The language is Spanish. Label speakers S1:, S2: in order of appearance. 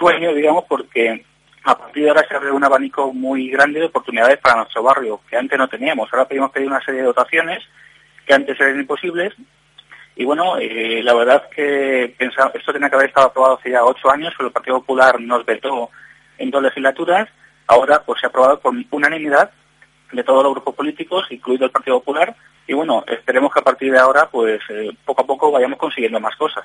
S1: sueño, digamos, porque a partir de ahora se abre un abanico muy grande de oportunidades para nuestro barrio, que antes no teníamos. Ahora pedimos pedir una serie de dotaciones que antes eran imposibles. Y bueno, eh, la verdad que pensaba, esto tenía que haber estado aprobado hace ya ocho años, pero el Partido Popular nos vetó en dos legislaturas. Ahora pues se ha aprobado por unanimidad de todos los grupos políticos, incluido el Partido Popular. Y bueno, esperemos que a partir de ahora, pues eh, poco a poco vayamos consiguiendo más cosas.